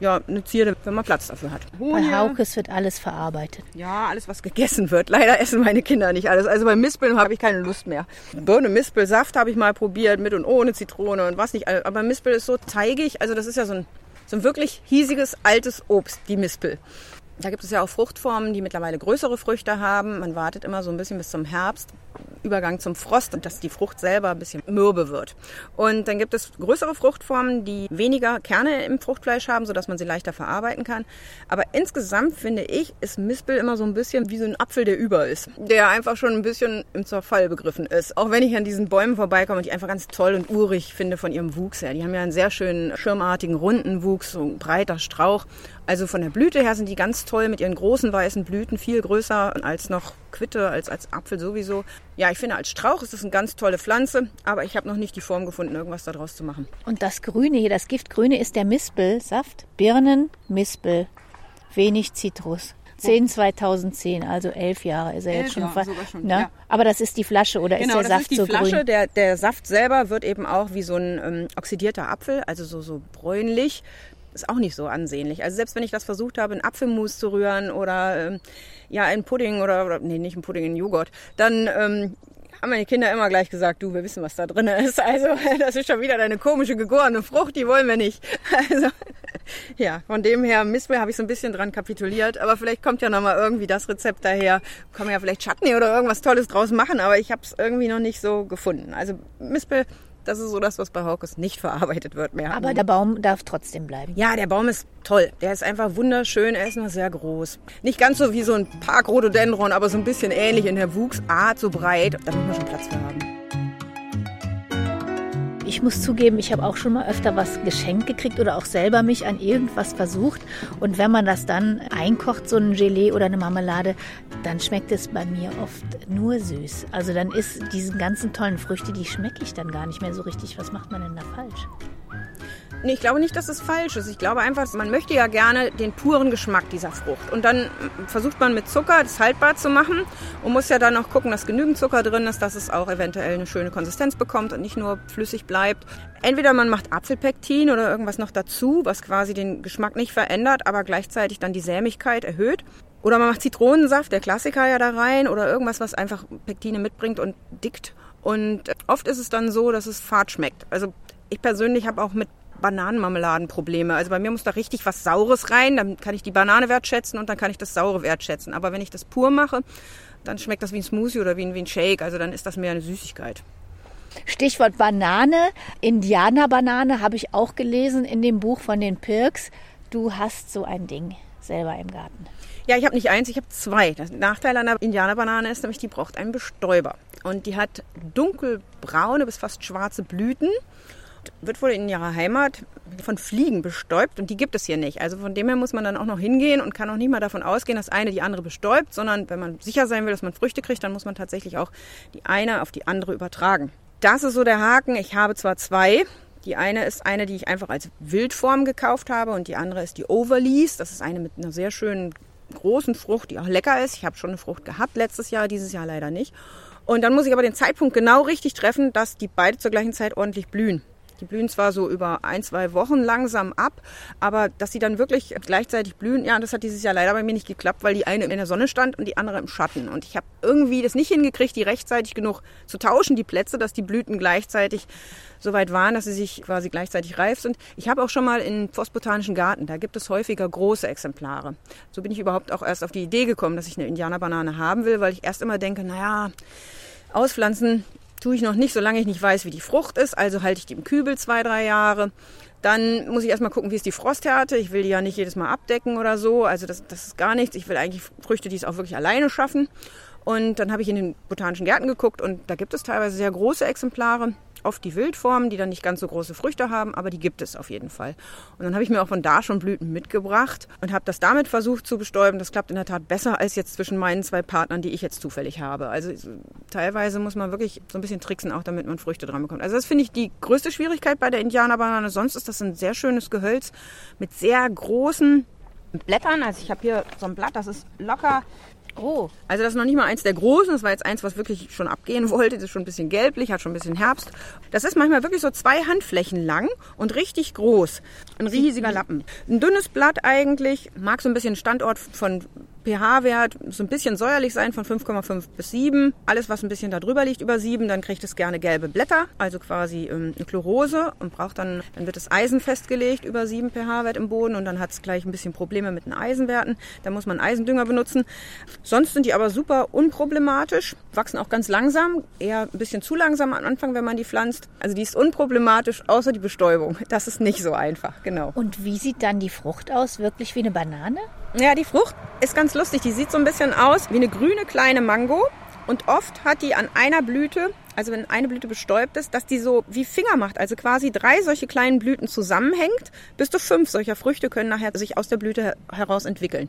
C: ja, eine Zierde, wenn man Platz dafür hat.
B: Bei Haukes wird alles verarbeitet.
C: Ja, alles, was gegessen wird. Leider essen meine Kinder nicht alles. Also beim Mispeln habe ich keine Lust mehr. Birne Mispelsaft habe ich mal probiert, mit und ohne Zitrone und was nicht. Aber Mispel ist so teigig. Also das ist ja so ein so ein wirklich hiesiges, altes Obst, die Mispel. Da gibt es ja auch Fruchtformen, die mittlerweile größere Früchte haben. Man wartet immer so ein bisschen bis zum Herbst, Übergang zum Frost dass die Frucht selber ein bisschen mürbe wird. Und dann gibt es größere Fruchtformen, die weniger Kerne im Fruchtfleisch haben, sodass man sie leichter verarbeiten kann. Aber insgesamt finde ich, ist Mispel immer so ein bisschen wie so ein Apfel, der über ist. Der einfach schon ein bisschen im Zerfall begriffen ist. Auch wenn ich an diesen Bäumen vorbeikomme und die einfach ganz toll und urig finde von ihrem Wuchs her. Die haben ja einen sehr schönen schirmartigen, runden Wuchs, so ein breiter Strauch. Also von der Blüte her sind die ganz toll mit ihren großen weißen Blüten, viel größer als noch Quitte, als, als Apfel sowieso. Ja, ich finde, als Strauch ist das eine ganz tolle Pflanze, aber ich habe noch nicht die Form gefunden, irgendwas daraus zu machen.
B: Und das Grüne hier, das Giftgrüne ist der Mispelsaft. Birnen, Mispel, wenig Zitrus. 10 2010, also elf Jahre ist er elf jetzt schon. Jahre, schon ne? ja. Aber das ist die Flasche oder
C: genau,
B: ist der Saft
C: ist die
B: so
C: Flasche.
B: grün?
C: Der, der Saft selber wird eben auch wie so ein ähm, oxidierter Apfel, also so, so bräunlich ist auch nicht so ansehnlich. Also selbst wenn ich das versucht habe, in Apfelmus zu rühren oder ähm, ja in Pudding oder, oder nee, nicht in Pudding, in Joghurt, dann ähm, haben meine Kinder immer gleich gesagt, du, wir wissen, was da drin ist. Also das ist schon wieder deine komische gegorene Frucht, die wollen wir nicht. Also ja, von dem her, Mispel habe ich so ein bisschen dran kapituliert, aber vielleicht kommt ja nochmal irgendwie das Rezept daher. Kann man ja vielleicht Chutney oder irgendwas Tolles draus machen, aber ich habe es irgendwie noch nicht so gefunden. Also Mispel das ist so das, was bei Haukes nicht verarbeitet wird mehr.
B: Aber der Baum darf trotzdem bleiben.
C: Ja, der Baum ist toll. Der ist einfach wunderschön. Er ist nur sehr groß. Nicht ganz so wie so ein Park Rhododendron, aber so ein bisschen ähnlich in der Wuchsart, so breit. Da muss man schon Platz für haben.
B: Ich muss zugeben, ich habe auch schon mal öfter was geschenkt gekriegt oder auch selber mich an irgendwas versucht. Und wenn man das dann einkocht, so ein Gelee oder eine Marmelade, dann schmeckt es bei mir oft nur süß. Also dann ist diesen ganzen tollen Früchte, die schmecke ich dann gar nicht mehr so richtig. Was macht man denn da falsch?
C: Nee, ich glaube nicht, dass es falsch ist. Ich glaube einfach, man möchte ja gerne den puren Geschmack dieser Frucht. Und dann versucht man mit Zucker das haltbar zu machen und muss ja dann noch gucken, dass genügend Zucker drin ist, dass es auch eventuell eine schöne Konsistenz bekommt und nicht nur flüssig bleibt. Entweder man macht Apfelpektin oder irgendwas noch dazu, was quasi den Geschmack nicht verändert, aber gleichzeitig dann die Sämigkeit erhöht. Oder man macht Zitronensaft, der Klassiker ja da rein, oder irgendwas, was einfach Pektine mitbringt und dickt. Und oft ist es dann so, dass es fad schmeckt. Also ich persönlich habe auch mit Bananenmarmeladenprobleme. Also bei mir muss da richtig was Saures rein, dann kann ich die Banane wertschätzen und dann kann ich das Saure wertschätzen. Aber wenn ich das pur mache, dann schmeckt das wie ein Smoothie oder wie ein, wie ein Shake. Also dann ist das mehr eine Süßigkeit.
B: Stichwort Banane, Indianerbanane habe ich auch gelesen in dem Buch von den Pirks. Du hast so ein Ding selber im Garten.
C: Ja, ich habe nicht eins, ich habe zwei. Der Nachteil an der Indianerbanane ist nämlich, die braucht einen Bestäuber. Und die hat dunkelbraune bis fast schwarze Blüten wird wohl in ihrer Heimat von Fliegen bestäubt und die gibt es hier nicht. Also von dem her muss man dann auch noch hingehen und kann auch nicht mal davon ausgehen, dass eine die andere bestäubt, sondern wenn man sicher sein will, dass man Früchte kriegt, dann muss man tatsächlich auch die eine auf die andere übertragen. Das ist so der Haken. Ich habe zwar zwei. Die eine ist eine, die ich einfach als Wildform gekauft habe und die andere ist die Overlease. Das ist eine mit einer sehr schönen großen Frucht, die auch lecker ist. Ich habe schon eine Frucht gehabt letztes Jahr, dieses Jahr leider nicht. Und dann muss ich aber den Zeitpunkt genau richtig treffen, dass die beide zur gleichen Zeit ordentlich blühen. Die blühen zwar so über ein, zwei Wochen langsam ab, aber dass sie dann wirklich gleichzeitig blühen, ja, das hat dieses Jahr leider bei mir nicht geklappt, weil die eine in der Sonne stand und die andere im Schatten. Und ich habe irgendwie das nicht hingekriegt, die rechtzeitig genug zu tauschen, die Plätze, dass die Blüten gleichzeitig so weit waren, dass sie sich quasi gleichzeitig reif sind. Ich habe auch schon mal in Forstbotanischen Garten, da gibt es häufiger große Exemplare. So bin ich überhaupt auch erst auf die Idee gekommen, dass ich eine Indianerbanane haben will, weil ich erst immer denke, naja, Auspflanzen tue ich noch nicht, solange ich nicht weiß, wie die Frucht ist. Also halte ich die im Kübel zwei, drei Jahre. Dann muss ich erstmal gucken, wie ist die Frosthärte. Ich will die ja nicht jedes Mal abdecken oder so. Also das, das ist gar nichts. Ich will eigentlich Früchte, die es auch wirklich alleine schaffen. Und dann habe ich in den botanischen Gärten geguckt und da gibt es teilweise sehr große Exemplare. oft die Wildformen, die dann nicht ganz so große Früchte haben, aber die gibt es auf jeden Fall. Und dann habe ich mir auch von da schon Blüten mitgebracht und habe das damit versucht zu bestäuben. Das klappt in der Tat besser als jetzt zwischen meinen zwei Partnern, die ich jetzt zufällig habe. Also teilweise muss man wirklich so ein bisschen tricksen, auch damit man Früchte dran bekommt. Also das finde ich die größte Schwierigkeit bei der Indianerbanane. Sonst ist das ein sehr schönes Gehölz mit sehr großen Blättern. Also ich habe hier so ein Blatt, das ist locker Oh. Also das ist noch nicht mal eins der großen, das war jetzt eins, was wirklich schon abgehen wollte. Das ist schon ein bisschen gelblich, hat schon ein bisschen Herbst. Das ist manchmal wirklich so zwei Handflächen lang und richtig groß. Ein riesiger Lappen. Ein dünnes Blatt eigentlich, mag so ein bisschen Standort von pH-Wert so ein bisschen säuerlich sein von 5,5 bis 7. Alles, was ein bisschen darüber liegt, über 7, dann kriegt es gerne gelbe Blätter, also quasi ähm, eine Chlorose und braucht dann, dann wird das Eisen festgelegt über 7 pH-Wert im Boden und dann hat es gleich ein bisschen Probleme mit den Eisenwerten. Da muss man Eisendünger benutzen. Sonst sind die aber super unproblematisch, wachsen auch ganz langsam, eher ein bisschen zu langsam am Anfang, wenn man die pflanzt. Also die ist unproblematisch, außer die Bestäubung. Das ist nicht so einfach, genau.
B: Und wie sieht dann die Frucht aus? Wirklich wie eine Banane?
C: Ja, die Frucht ist ganz lustig. Die sieht so ein bisschen aus wie eine grüne kleine Mango. Und oft hat die an einer Blüte, also wenn eine Blüte bestäubt ist, dass die so wie Finger macht. Also quasi drei solche kleinen Blüten zusammenhängt. Bis zu fünf solcher Früchte können nachher sich aus der Blüte heraus entwickeln.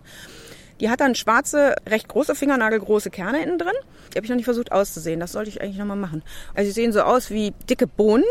C: Die hat dann schwarze, recht große, fingernagelgroße Kerne innen drin. Die habe ich noch nicht versucht auszusehen. Das sollte ich eigentlich nochmal machen. Also sie sehen so aus wie dicke Bohnen,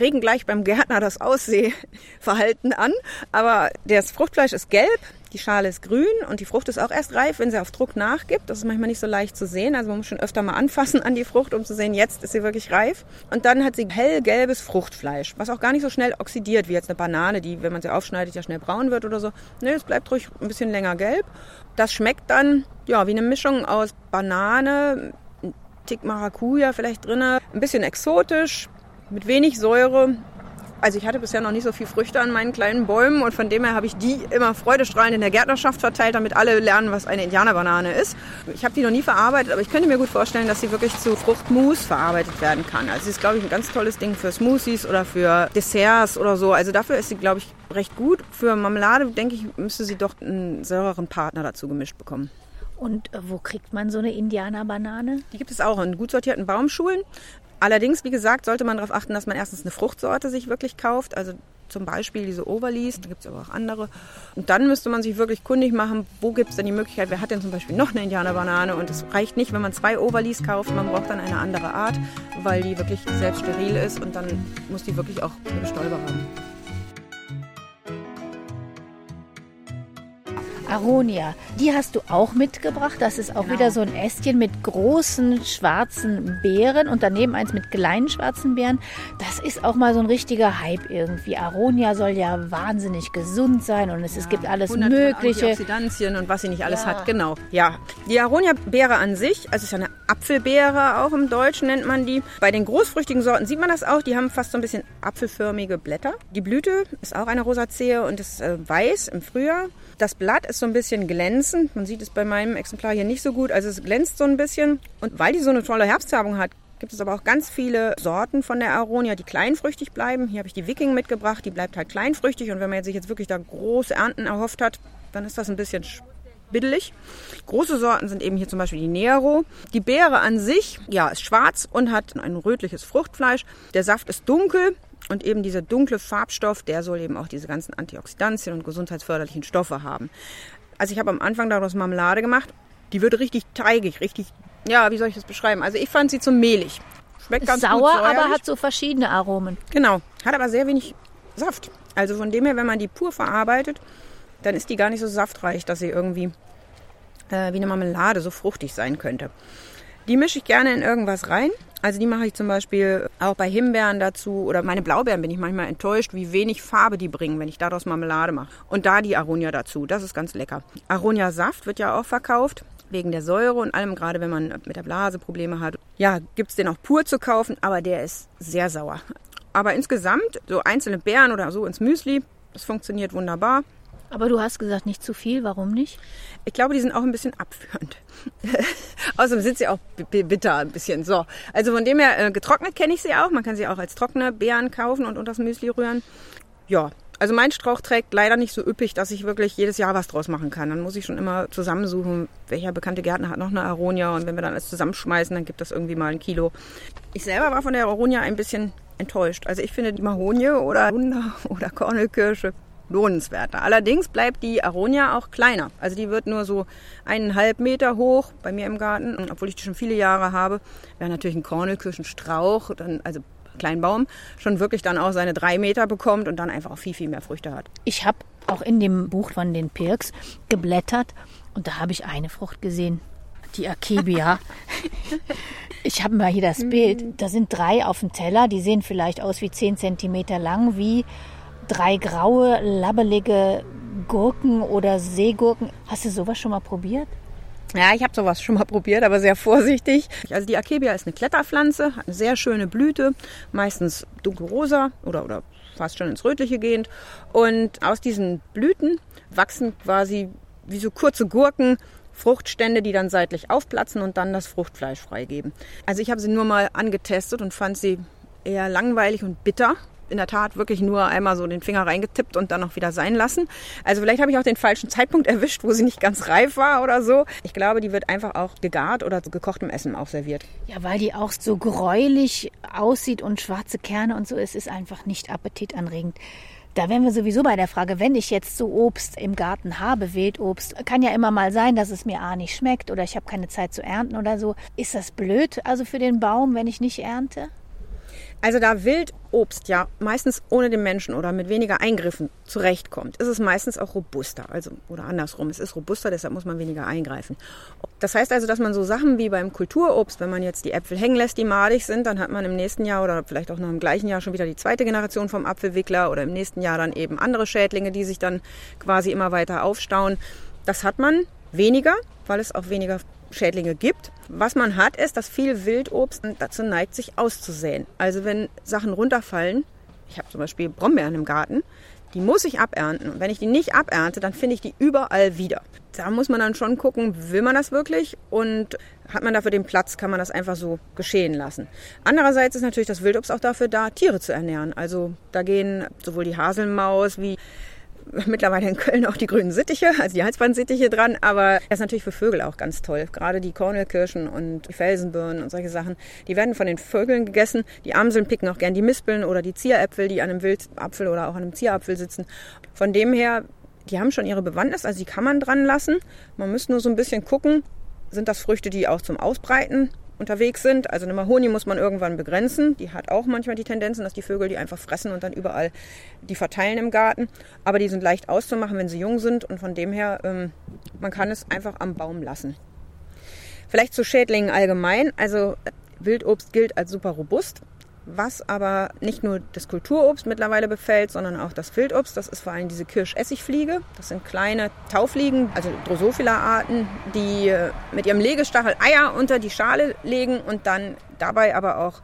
C: regen gleich beim Gärtner das Aussehverhalten an. Aber das Fruchtfleisch ist gelb, die Schale ist grün und die Frucht ist auch erst reif, wenn sie auf Druck nachgibt. Das ist manchmal nicht so leicht zu sehen. Also man muss schon öfter mal anfassen an die Frucht, um zu sehen, jetzt ist sie wirklich reif. Und dann hat sie hellgelbes Fruchtfleisch, was auch gar nicht so schnell oxidiert wie jetzt eine Banane, die, wenn man sie aufschneidet, ja schnell braun wird oder so. Nee, es bleibt ruhig ein bisschen länger gelb. Das schmeckt dann ja wie eine Mischung aus Banane, Tick Maracuja vielleicht drinne, ein bisschen exotisch, mit wenig Säure. Also ich hatte bisher noch nicht so viel Früchte an meinen kleinen Bäumen und von dem her habe ich die immer freudestrahlend in der Gärtnerschaft verteilt, damit alle lernen, was eine Indianerbanane ist. Ich habe die noch nie verarbeitet, aber ich könnte mir gut vorstellen, dass sie wirklich zu Fruchtmus verarbeitet werden kann. Also sie ist, glaube ich, ein ganz tolles Ding für Smoothies oder für Desserts oder so. Also dafür ist sie, glaube ich, recht gut. Für Marmelade, denke ich, müsste sie doch einen säureren Partner dazu gemischt bekommen.
B: Und wo kriegt man so eine Indianerbanane?
C: Die gibt es auch in gut sortierten Baumschulen. Allerdings, wie gesagt, sollte man darauf achten, dass man erstens eine Fruchtsorte sich wirklich kauft. Also zum Beispiel diese Overlees, da gibt es aber auch andere. Und dann müsste man sich wirklich kundig machen, wo gibt es denn die Möglichkeit, wer hat denn zum Beispiel noch eine Indianerbanane? Und es reicht nicht, wenn man zwei Overlees kauft, man braucht dann eine andere Art, weil die wirklich selbst steril ist und dann muss die wirklich auch eine Bestäuber haben.
B: Aronia, die hast du auch mitgebracht. Das ist auch genau. wieder so ein Ästchen mit großen schwarzen Beeren und daneben eins mit kleinen schwarzen Beeren. Das ist auch mal so ein richtiger Hype irgendwie. Aronia soll ja wahnsinnig gesund sein und es, ja, es gibt alles Mögliche.
C: Antioxidantien und was sie nicht alles ja. hat, genau. Ja, die Aronia-Beere an sich, also es ist ja eine Apfelbeere auch im Deutschen nennt man die. Bei den großfrüchtigen Sorten sieht man das auch. Die haben fast so ein bisschen apfelförmige Blätter. Die Blüte ist auch eine Rosazee und ist äh, weiß im Frühjahr. Das Blatt ist so ein bisschen glänzend. Man sieht es bei meinem Exemplar hier nicht so gut. Also es glänzt so ein bisschen. Und weil die so eine tolle Herbstfärbung hat, gibt es aber auch ganz viele Sorten von der Aronia, die kleinfrüchtig bleiben. Hier habe ich die Viking mitgebracht. Die bleibt halt kleinfrüchtig. Und wenn man sich jetzt wirklich da große Ernten erhofft hat, dann ist das ein bisschen biddelig. Große Sorten sind eben hier zum Beispiel die Nero. Die Beere an sich, ja, ist schwarz und hat ein rötliches Fruchtfleisch. Der Saft ist dunkel. Und eben dieser dunkle Farbstoff, der soll eben auch diese ganzen Antioxidantien und gesundheitsförderlichen Stoffe haben. Also ich habe am Anfang daraus Marmelade gemacht. Die wird richtig teigig, richtig, ja, wie soll ich das beschreiben? Also ich fand sie zu mehlig.
B: Schmeckt ganz Sauer, gut aber hat so verschiedene Aromen.
C: Genau, hat aber sehr wenig Saft. Also von dem her, wenn man die pur verarbeitet, dann ist die gar nicht so saftreich, dass sie irgendwie äh, wie eine Marmelade so fruchtig sein könnte. Die mische ich gerne in irgendwas rein. Also die mache ich zum Beispiel auch bei Himbeeren dazu oder meine Blaubeeren bin ich manchmal enttäuscht, wie wenig Farbe die bringen, wenn ich daraus Marmelade mache. Und da die Aronia dazu, das ist ganz lecker. Aronia Saft wird ja auch verkauft wegen der Säure und allem, gerade wenn man mit der Blase Probleme hat. Ja, gibt es den auch pur zu kaufen, aber der ist sehr sauer. Aber insgesamt, so einzelne Beeren oder so ins Müsli, das funktioniert wunderbar.
B: Aber du hast gesagt, nicht zu viel. Warum nicht?
C: Ich glaube, die sind auch ein bisschen abführend. Außerdem sind sie auch bitter ein bisschen. So, also von dem her, äh, getrocknet kenne ich sie auch. Man kann sie auch als trockene Beeren kaufen und unter das Müsli rühren. Ja, Also mein Strauch trägt leider nicht so üppig, dass ich wirklich jedes Jahr was draus machen kann. Dann muss ich schon immer zusammensuchen, welcher bekannte Gärtner hat noch eine Aronia und wenn wir dann alles zusammenschmeißen, dann gibt das irgendwie mal ein Kilo. Ich selber war von der Aronia ein bisschen enttäuscht. Also ich finde die Mahonie oder Wunder oder Kornelkirsche lohnenswerter. Allerdings bleibt die Aronia auch kleiner. Also die wird nur so eineinhalb Meter hoch bei mir im Garten. Obwohl ich die schon viele Jahre habe, wäre natürlich ein Kornelkirschenstrauch, dann, also Kleinbaum, schon wirklich dann auch seine drei Meter bekommt und dann einfach auch viel, viel mehr Früchte hat.
B: Ich habe auch in dem Buch von den Pirks geblättert und da habe ich eine Frucht gesehen. Die Akebia. ich habe mal hier das Bild. Da sind drei auf dem Teller. Die sehen vielleicht aus wie zehn Zentimeter lang, wie drei graue, labbelige Gurken oder Seegurken. Hast du sowas schon mal probiert?
C: Ja, ich habe sowas schon mal probiert, aber sehr vorsichtig. Also die Akebia ist eine Kletterpflanze, hat eine sehr schöne Blüte, meistens dunkelrosa oder, oder fast schon ins Rötliche gehend. Und aus diesen Blüten wachsen quasi wie so kurze Gurken Fruchtstände, die dann seitlich aufplatzen und dann das Fruchtfleisch freigeben. Also ich habe sie nur mal angetestet und fand sie eher langweilig und bitter in der Tat wirklich nur einmal so den Finger reingetippt und dann noch wieder sein lassen. Also vielleicht habe ich auch den falschen Zeitpunkt erwischt, wo sie nicht ganz reif war oder so. Ich glaube, die wird einfach auch gegart oder zu gekochtem Essen auch serviert.
B: Ja, weil die auch so gräulich aussieht und schwarze Kerne und so ist, ist einfach nicht appetitanregend. Da wären wir sowieso bei der Frage, wenn ich jetzt so Obst im Garten habe, Wildobst, kann ja immer mal sein, dass es mir A nicht schmeckt oder ich habe keine Zeit zu ernten oder so. Ist das blöd also für den Baum, wenn ich nicht ernte?
C: Also da Wildobst ja meistens ohne den Menschen oder mit weniger Eingriffen zurechtkommt, ist es meistens auch robuster. Also oder andersrum, es ist robuster, deshalb muss man weniger eingreifen. Das heißt also, dass man so Sachen wie beim Kulturobst, wenn man jetzt die Äpfel hängen lässt, die madig sind, dann hat man im nächsten Jahr oder vielleicht auch noch im gleichen Jahr schon wieder die zweite Generation vom Apfelwickler oder im nächsten Jahr dann eben andere Schädlinge, die sich dann quasi immer weiter aufstauen. Das hat man weniger, weil es auch weniger Schädlinge gibt. Was man hat, ist, dass viel Wildobst dazu neigt, sich auszusäen. Also wenn Sachen runterfallen, ich habe zum Beispiel Brombeeren im Garten, die muss ich abernten. Und wenn ich die nicht abernte, dann finde ich die überall wieder. Da muss man dann schon gucken, will man das wirklich und hat man dafür den Platz, kann man das einfach so geschehen lassen. Andererseits ist natürlich das Wildobst auch dafür da, Tiere zu ernähren. Also da gehen sowohl die Haselmaus wie mittlerweile in Köln auch die grünen Sittiche, also die Halsbandsittiche dran, aber das ist natürlich für Vögel auch ganz toll. Gerade die Kornelkirschen und die Felsenbirnen und solche Sachen, die werden von den Vögeln gegessen. Die Amseln picken auch gern die Mispeln oder die Zieräpfel, die an einem Wildapfel oder auch an einem Zierapfel sitzen. Von dem her, die haben schon ihre Bewandtnis, also die kann man dran lassen. Man muss nur so ein bisschen gucken, sind das Früchte, die auch zum Ausbreiten unterwegs sind. Also eine Mahoni muss man irgendwann begrenzen. Die hat auch manchmal die Tendenzen, dass die Vögel die einfach fressen und dann überall die verteilen im Garten. Aber die sind leicht auszumachen, wenn sie jung sind und von dem her, ähm, man kann es einfach am Baum lassen. Vielleicht zu Schädlingen allgemein. Also Wildobst gilt als super robust was aber nicht nur das Kulturobst mittlerweile befällt, sondern auch das Wildobst. Das ist vor allem diese Kirschessigfliege. Das sind kleine Taufliegen, also Drosophila-Arten, die äh, mit ihrem Legestachel Eier unter die Schale legen und dann dabei aber auch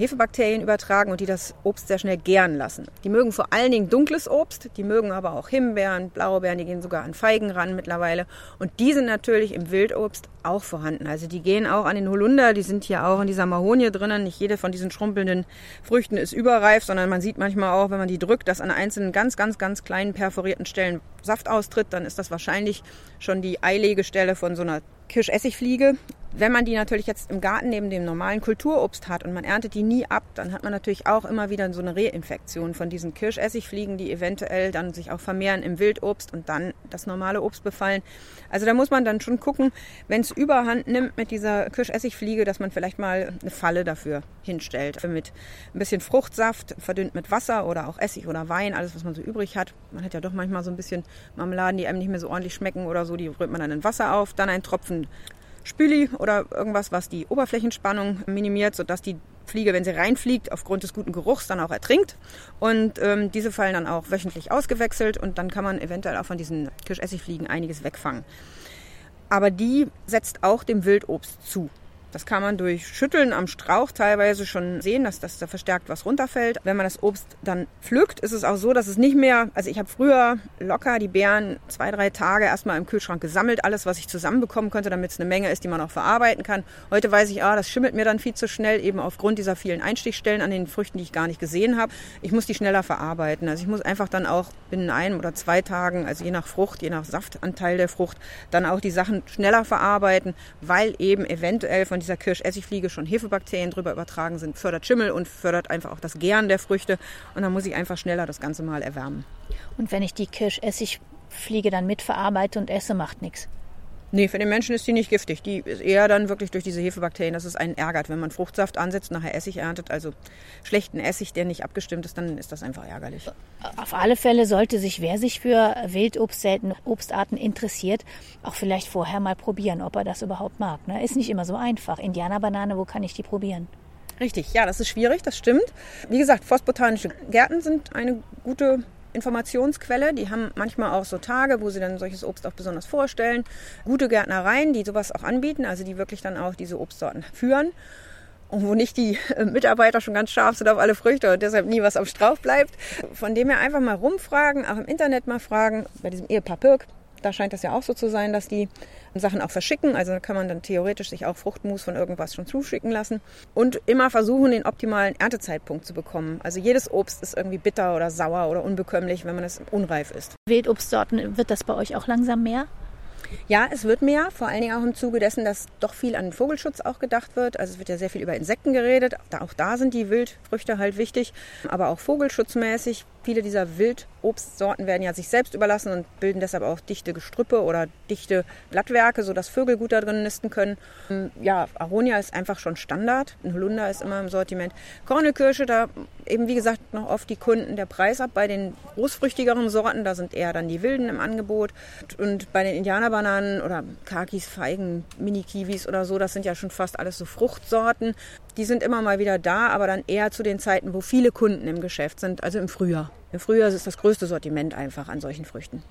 C: Hefebakterien übertragen und die das Obst sehr schnell gären lassen. Die mögen vor allen Dingen dunkles Obst, die mögen aber auch Himbeeren, Blaubeeren, die gehen sogar an Feigen ran mittlerweile. Und die sind natürlich im Wildobst auch vorhanden. Also die gehen auch an den Holunder, die sind hier auch in dieser Mahonie drinnen. Nicht jede von diesen schrumpelnden Früchten ist überreif, sondern man sieht manchmal auch, wenn man die drückt, dass an einzelnen ganz, ganz, ganz kleinen perforierten Stellen Saft austritt. Dann ist das wahrscheinlich schon die Eilegestelle von so einer Kirschessigfliege. Wenn man die natürlich jetzt im Garten neben dem normalen Kulturobst hat und man erntet die nie ab, dann hat man natürlich auch immer wieder so eine Reinfektion von diesen Kirschessigfliegen, die eventuell dann sich auch vermehren im Wildobst und dann das normale Obst befallen. Also da muss man dann schon gucken, wenn es überhand nimmt mit dieser Kirschessigfliege, dass man vielleicht mal eine Falle dafür hinstellt. Mit ein bisschen Fruchtsaft, verdünnt mit Wasser oder auch Essig oder Wein, alles was man so übrig hat. Man hat ja doch manchmal so ein bisschen Marmeladen, die einem nicht mehr so ordentlich schmecken oder so, die rührt man dann in Wasser auf, dann ein Tropfen Spüli oder irgendwas, was die Oberflächenspannung minimiert, sodass die Fliege, wenn sie reinfliegt, aufgrund des guten Geruchs dann auch ertrinkt. Und ähm, diese fallen dann auch wöchentlich ausgewechselt und dann kann man eventuell auch von diesen Kirschessigfliegen einiges wegfangen. Aber die setzt auch dem Wildobst zu. Das kann man durch Schütteln am Strauch teilweise schon sehen, dass, dass da verstärkt was runterfällt. Wenn man das Obst dann pflückt, ist es auch so, dass es nicht mehr, also ich habe früher locker die Beeren zwei, drei Tage erstmal im Kühlschrank gesammelt, alles, was ich zusammenbekommen konnte, damit es eine Menge ist, die man auch verarbeiten kann. Heute weiß ich, ah, das schimmelt mir dann viel zu schnell, eben aufgrund dieser vielen Einstichstellen an den Früchten, die ich gar nicht gesehen habe. Ich muss die schneller verarbeiten. Also ich muss einfach dann auch binnen einem oder zwei Tagen, also je nach Frucht, je nach Saftanteil der Frucht, dann auch die Sachen schneller verarbeiten, weil eben eventuell von dieser Kirschessigfliege schon Hefebakterien drüber übertragen sind, fördert Schimmel und fördert einfach auch das Gären der Früchte. Und dann muss ich einfach schneller das Ganze mal erwärmen.
B: Und wenn ich die Kirschessigfliege dann mitverarbeite und esse, macht nichts.
C: Nee, für den Menschen ist die nicht giftig. Die ist eher dann wirklich durch diese Hefebakterien, dass es einen ärgert. Wenn man Fruchtsaft ansetzt, nachher Essig erntet, also schlechten Essig, der nicht abgestimmt ist, dann ist das einfach ärgerlich.
B: Auf alle Fälle sollte sich, wer sich für Wildobst, seltene Obstarten interessiert, auch vielleicht vorher mal probieren, ob er das überhaupt mag. Ne? Ist nicht immer so einfach. Indianerbanane, wo kann ich die probieren?
C: Richtig, ja, das ist schwierig, das stimmt. Wie gesagt, forstbotanische Gärten sind eine gute Informationsquelle. Die haben manchmal auch so Tage, wo sie dann solches Obst auch besonders vorstellen. Gute Gärtnereien, die sowas auch anbieten, also die wirklich dann auch diese Obstsorten führen. Und wo nicht die äh, Mitarbeiter schon ganz scharf sind auf alle Früchte und deshalb nie was am Strauch bleibt. Von dem her einfach mal rumfragen, auch im Internet mal fragen. Bei diesem Ehepaar Pirk, da scheint das ja auch so zu sein, dass die Sachen auch verschicken. Also kann man dann theoretisch sich auch Fruchtmus von irgendwas schon zuschicken lassen. Und immer versuchen, den optimalen Erntezeitpunkt zu bekommen. Also jedes Obst ist irgendwie bitter oder sauer oder unbekömmlich, wenn man es unreif ist.
B: Wildobstsorten, wird das bei euch auch langsam mehr?
C: Ja, es wird mehr, vor allen Dingen auch im Zuge dessen, dass doch viel an Vogelschutz auch gedacht wird. Also es wird ja sehr viel über Insekten geredet. Auch da sind die Wildfrüchte halt wichtig, aber auch vogelschutzmäßig. Viele dieser Wildobstsorten werden ja sich selbst überlassen und bilden deshalb auch dichte Gestrüppe oder dichte Blattwerke, sodass Vögel gut da drin nisten können. Ja, Aronia ist einfach schon Standard. Ein Holunder ist immer im Sortiment. Kornekirsche, da eben wie gesagt noch oft die Kunden der Preis ab. Bei den großfrüchtigeren Sorten, da sind eher dann die Wilden im Angebot. Und bei den Indianerbananen oder Kakis, Feigen, Mini-Kiwis oder so, das sind ja schon fast alles so Fruchtsorten. Die sind immer mal wieder da, aber dann eher zu den Zeiten, wo viele Kunden im Geschäft sind, also im Frühjahr. Im Frühjahr ist das größte Sortiment einfach an solchen Früchten.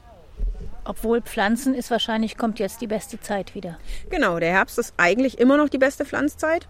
B: Obwohl Pflanzen ist wahrscheinlich, kommt jetzt die beste Zeit wieder.
C: Genau, der Herbst ist eigentlich immer noch die beste Pflanzzeit.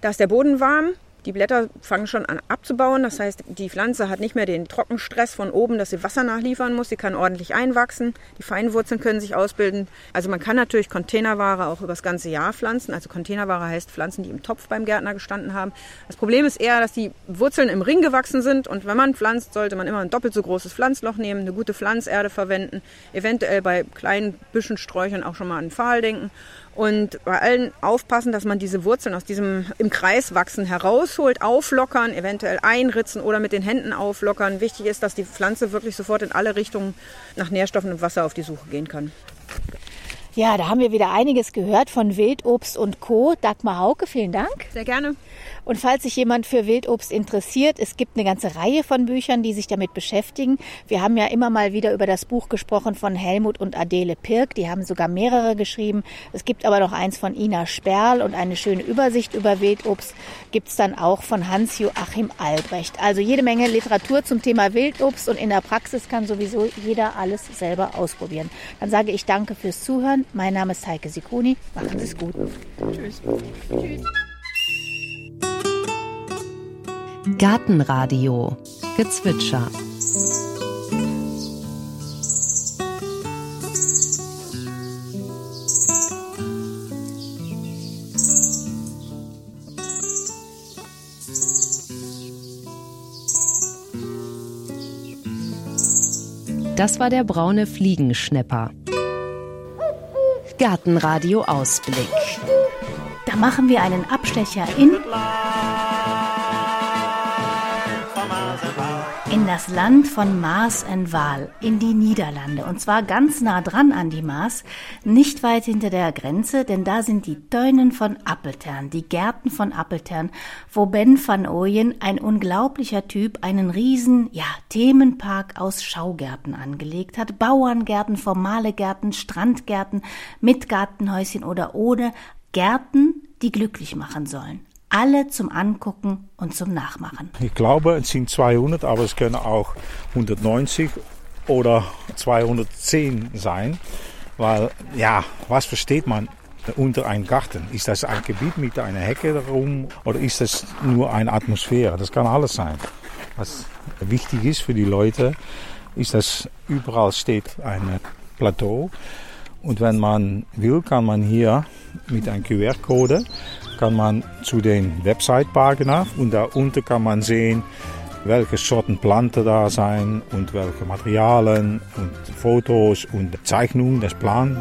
C: Da ist der Boden warm, die Blätter fangen schon an abzubauen. Das heißt, die Pflanze hat nicht mehr den Trockenstress von oben, dass sie Wasser nachliefern muss. Sie kann ordentlich einwachsen. Die Feinwurzeln können sich ausbilden. Also man kann natürlich Containerware auch über das ganze Jahr pflanzen. Also Containerware heißt Pflanzen, die im Topf beim Gärtner gestanden haben. Das Problem ist eher, dass die Wurzeln im Ring gewachsen sind. Und wenn man pflanzt, sollte man immer ein doppelt so großes Pflanzloch nehmen, eine gute Pflanzerde verwenden. Eventuell bei kleinen Büschen, Sträuchern auch schon mal an den Pfahl denken und bei allen aufpassen, dass man diese Wurzeln aus diesem im Kreis wachsen herausholt, auflockern, eventuell einritzen oder mit den Händen auflockern. Wichtig ist, dass die Pflanze wirklich sofort in alle Richtungen nach Nährstoffen und Wasser auf die Suche gehen kann.
B: Ja, da haben wir wieder einiges gehört von Wildobst und Co. Dagmar Hauke, vielen Dank.
C: Sehr gerne.
B: Und falls sich jemand für Wildobst interessiert, es gibt eine ganze Reihe von Büchern, die sich damit beschäftigen. Wir haben ja immer mal wieder über das Buch gesprochen von Helmut und Adele Pirk. Die haben sogar mehrere geschrieben. Es gibt aber noch eins von Ina Sperl und eine schöne Übersicht über Wildobst gibt's dann auch von Hans-Joachim Albrecht. Also jede Menge Literatur zum Thema Wildobst und in der Praxis kann sowieso jeder alles selber ausprobieren. Dann sage ich danke fürs Zuhören. Mein Name ist Heike Sikoni. Machen Sie es gut. Tschüss. Tschüss.
A: Gartenradio Gezwitscher Das war der braune Fliegenschnepper. Gartenradio Ausblick.
B: Da machen wir einen Abstecher in das Land von Maas en Waal, in die Niederlande. Und zwar ganz nah dran an die Maas, nicht weit hinter der Grenze, denn da sind die Teunen von Appeltern, die Gärten von Appeltern, wo Ben van Ooyen, ein unglaublicher Typ, einen riesen, ja, Themenpark aus Schaugärten angelegt hat. Bauerngärten, formale Gärten, Strandgärten, mit Gartenhäuschen oder ohne. Gärten, die glücklich machen sollen alle zum Angucken und zum Nachmachen.
D: Ich glaube, es sind 200, aber es können auch 190 oder 210 sein, weil ja, was versteht man unter einem Garten? Ist das ein Gebiet mit einer Hecke darum oder ist das nur eine Atmosphäre? Das kann alles sein. Was wichtig ist für die Leute, ist, dass überall steht ein Plateau und wenn man will, kann man hier mit einem QR-Code kann man zu den Website-Pagina und da unten kann man sehen, welche Sorten Planten da sein und welche Materialien und Fotos und Zeichnungen, das Plan.